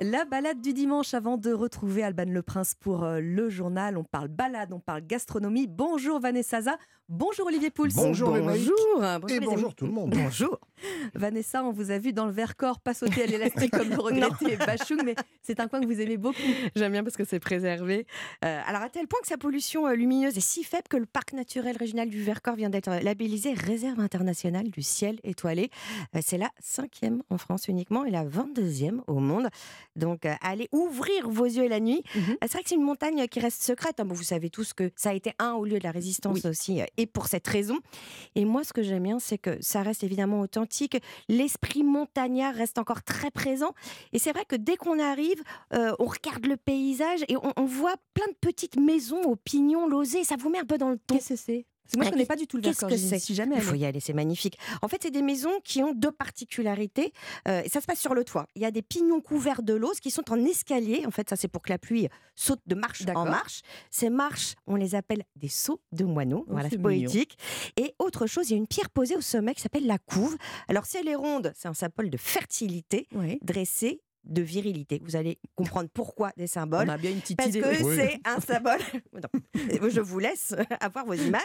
La balade du dimanche avant de retrouver Alban Le Prince pour euh, le journal. On parle balade, on parle gastronomie. Bonjour Vanessa Za. Bonjour Olivier Pouls. Bonjour, bonjour. bonjour et bonjour tout le monde. Bonjour. Vanessa, on vous a vu dans le Vercors pas sauter à l'élastique comme le regrettait Bachung, mais c'est un coin que vous aimez beaucoup. J'aime bien parce que c'est préservé. Euh, alors à tel point que sa pollution euh, lumineuse est si faible que le parc naturel régional du Vercors vient d'être labellisé réserve internationale du ciel étoilé. Euh, c'est la cinquième en France uniquement et la 22e au monde. Donc allez ouvrir vos yeux la nuit. Mhm. C'est vrai que c'est une montagne qui reste secrète. hein. Bon, vous savez tous que ça a été un au lieu de la résistance Oui. aussi et pour cette raison. Et moi, ce que j'aime bien, c'est que ça reste évidemment authentique. L'esprit montagnard reste encore très présent. Et c'est vrai que dès qu'on arrive, euh, on regarde le paysage et on, on voit plein de petites maisons aux pignons losés. Ça vous met un peu dans le ton. Qu'est-ce que c'est? Parce que Moi, je Ah, connais pas du tout le Vercors. que j'y c'est suis jamais Il faut y aller, c'est magnifique. En fait, c'est des maisons qui ont deux particularités. Euh, ça se passe sur le toit. Il y a des pignons couverts de l'ose qui sont en escalier. En fait, ça, c'est pour que la pluie saute de marche en marche. Ces marches, on les appelle des sauts de moineaux. Oh, voilà, c'est mignon. poétique. Et autre chose, il y a une pierre posée au sommet qui s'appelle la couve. Alors, si elle est ronde, c'est un symbole de fertilité, Oui. dressée de virilité. Vous allez comprendre pourquoi des symboles. On a bien une petite Parce idée. que Oui. c'est un symbole. Non. Je vous laisse avoir vos images.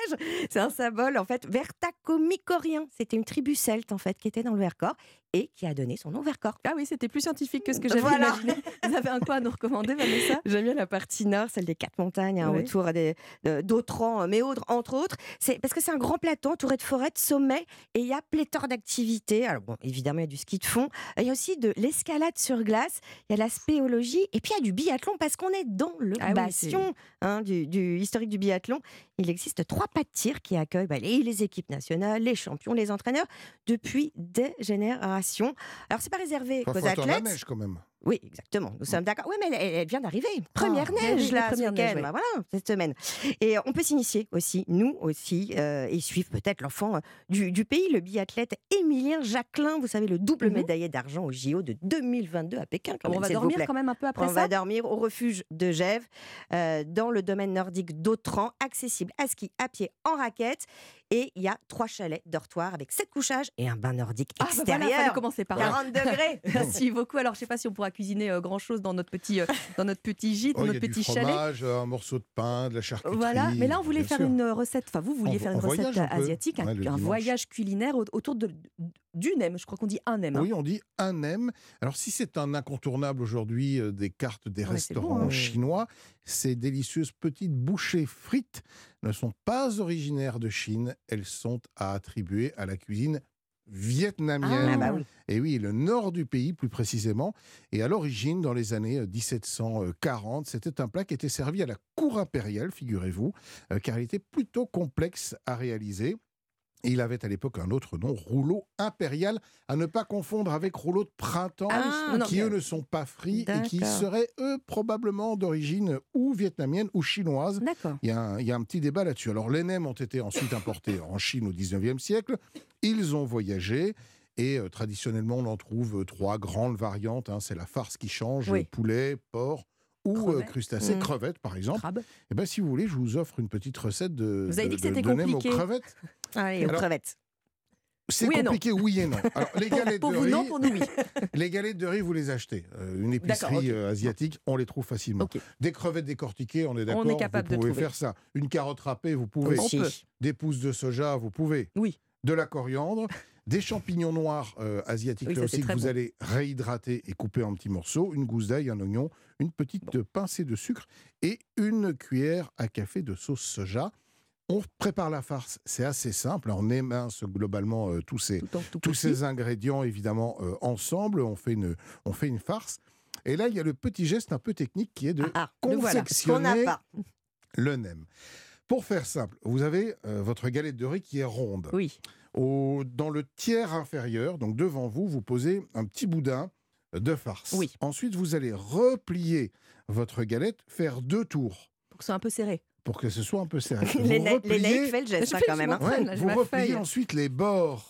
C'est un symbole en fait vertacomicorien. C'était une tribu celte en fait qui était dans le Vercors et qui a donné son nom Vercors. Ah oui, c'était plus scientifique que ce que j'avais Voilà. imaginé. Vous avez un coin à nous recommander, Vanessa? J'aime bien la partie nord, celle des quatre montagnes, hein, Oui. autour des- de- d'Autran, euh, Méaudre, entre autres. C'est parce que c'est un grand plateau entouré de forêts, de sommets, et il y a pléthore d'activités. Alors bon, évidemment, il y a du ski de fond. Il y a aussi de l'escalade sur glace. Il y a la spéologie, et puis il y a du biathlon parce qu'on est dans le Ah oui, bastion hein, du, du historique du biathlon. Il existe trois pas de tir qui accueillent bah, les, les équipes nationales, les champions, les entraîneurs depuis des générations. Alors c'est pas réservé aux attendre la athlètes. neige quand même. Oui, exactement. Nous sommes d'accord. Oui, mais elle, elle vient d'arriver. Première Ah, oui, neige, oui, là, la ce première neige, week-end. oui. Bah, voilà, cette semaine. Et on peut s'initier aussi, nous aussi, euh, et suivre peut-être l'enfant euh, du, du pays, le biathlète Émilien Jacquelin. Vous savez, le double Mhm. médaillé d'argent au JO de 2022 à Pékin. Quand On même, va dormir quand même un peu après On ça? va dormir au refuge de Gèves, euh, dans le domaine nordique d'Autran, accessible à ski, à pied, en raquette. Et il y a trois chalets dortoirs avec sept couchages et un bain nordique Ah, bah voilà, extérieur. fallait commencer par là. 40 degrés. Merci beaucoup. Alors, je sais pas si on pourra cuisiner grand chose dans notre petit, euh, dans notre petit gîte, Oh, y notre du petit chalet. fromage, un morceau de pain, de la charcuterie. Voilà, mais là on voulait faire sûr. une recette, enfin vous vouliez On- faire une recette un asiatique, un, Ouais, voyage culinaire au- autour de, du nem, je crois qu'on dit un nem. hein. Oui, on dit un nem. Alors, si c'est un incontournable aujourd'hui euh, des cartes des Ouais, c'est restaurants bon, hein. chinois, ces délicieuses petites bouchées frites ne sont pas originaires de Chine. Elles sont à attribuer à la cuisine vietnamienne. Ah, bah oui. Et oui, le nord du pays plus précisément. Et à l'origine, dans les années euh, 1740, c'était un plat qui était servi à la cour impériale, figurez-vous, euh, car il était plutôt complexe à réaliser. Et il avait à l'époque un autre nom, rouleau impérial, à ne pas confondre avec rouleau de printemps, Ah non, qui eux ne sont pas frits et qui seraient eux probablement d'origine ou vietnamienne ou chinoise. D'accord. Il y, a un, il y a un petit débat là-dessus. Alors, les nems ont été ensuite importés en Chine au 19e siècle. Ils ont voyagé. Et euh, traditionnellement, on en trouve euh, trois grandes variantes. hein. C'est la farce qui change Oui. poulet, porc ou euh, Crevettes. crustacés, Mm. crevettes par exemple. Crabe. Et ben, si vous voulez, je vous offre une petite recette de, Vous avez de- dit que c'était de- de nem aux compliqué. crevettes. Allez, aux Alors, crevettes. C'est Oui et compliqué, oui et non. Alors, les galettes pour de vous, riz, non, pour nous, oui. les galettes de riz, vous les achetez. Euh, une épicerie euh, asiatique, on les trouve facilement. Des crevettes décortiquées, on est d'accord. On est capable vous de pouvez trouver. faire ça. Une carotte râpée, vous pouvez. On Aussi. peut. Des pousses de soja, vous pouvez. Oui. De la coriandre, des champignons noirs euh, asiatiques Oui, là aussi que vous bon. allez réhydrater et couper en petits morceaux, une gousse d'ail, un oignon, une petite pincée de sucre et une cuillère à café de sauce soja. On prépare la farce, c'est assez simple. On émince globalement euh, tous ces, Tout en tout tous ces ingrédients évidemment euh, ensemble. On fait, une, on fait une farce. Et là, il y a le petit geste un peu technique qui est de Ah, ah, voilà. Confectionner le nem. Pour faire simple, vous avez euh, votre galette de riz qui est ronde. Oui. Au- dans le tiers inférieur, donc devant vous, vous posez un petit boudin de farce. Oui. Ensuite, vous allez replier votre galette, faire deux tours Pour que ce soit un peu serré. pour que ce soit un peu serré. Les Vous naïfs repliez- fait le geste Je hein, quand même. hein. Ouais, Là, vous repliez ensuite les bords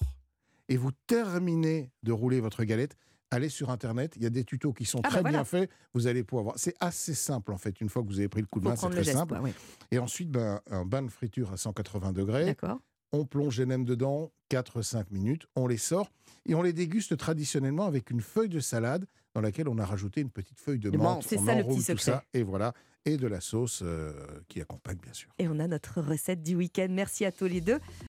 et vous terminez de rouler votre galette. Allez sur Internet, il y a des tutos qui sont Ah bah très voilà. bien faits. Vous allez pouvoir voir. C'est assez simple en fait. Une fois que vous avez pris le coup de main, c'est très simple. quoi, ouais. Et ensuite, ben, un bain de friture à 180 degrés, D'accord. On plonge les nems dedans 4-5 minutes, on les sort et on les déguste traditionnellement avec une feuille de salade dans laquelle on a rajouté une petite feuille de menthe. c'est ça le petit tout secret. ça et voilà. Et de la sauce euh, qui accompagne bien sûr. Et on a notre recette du week-end. Merci à tous les deux.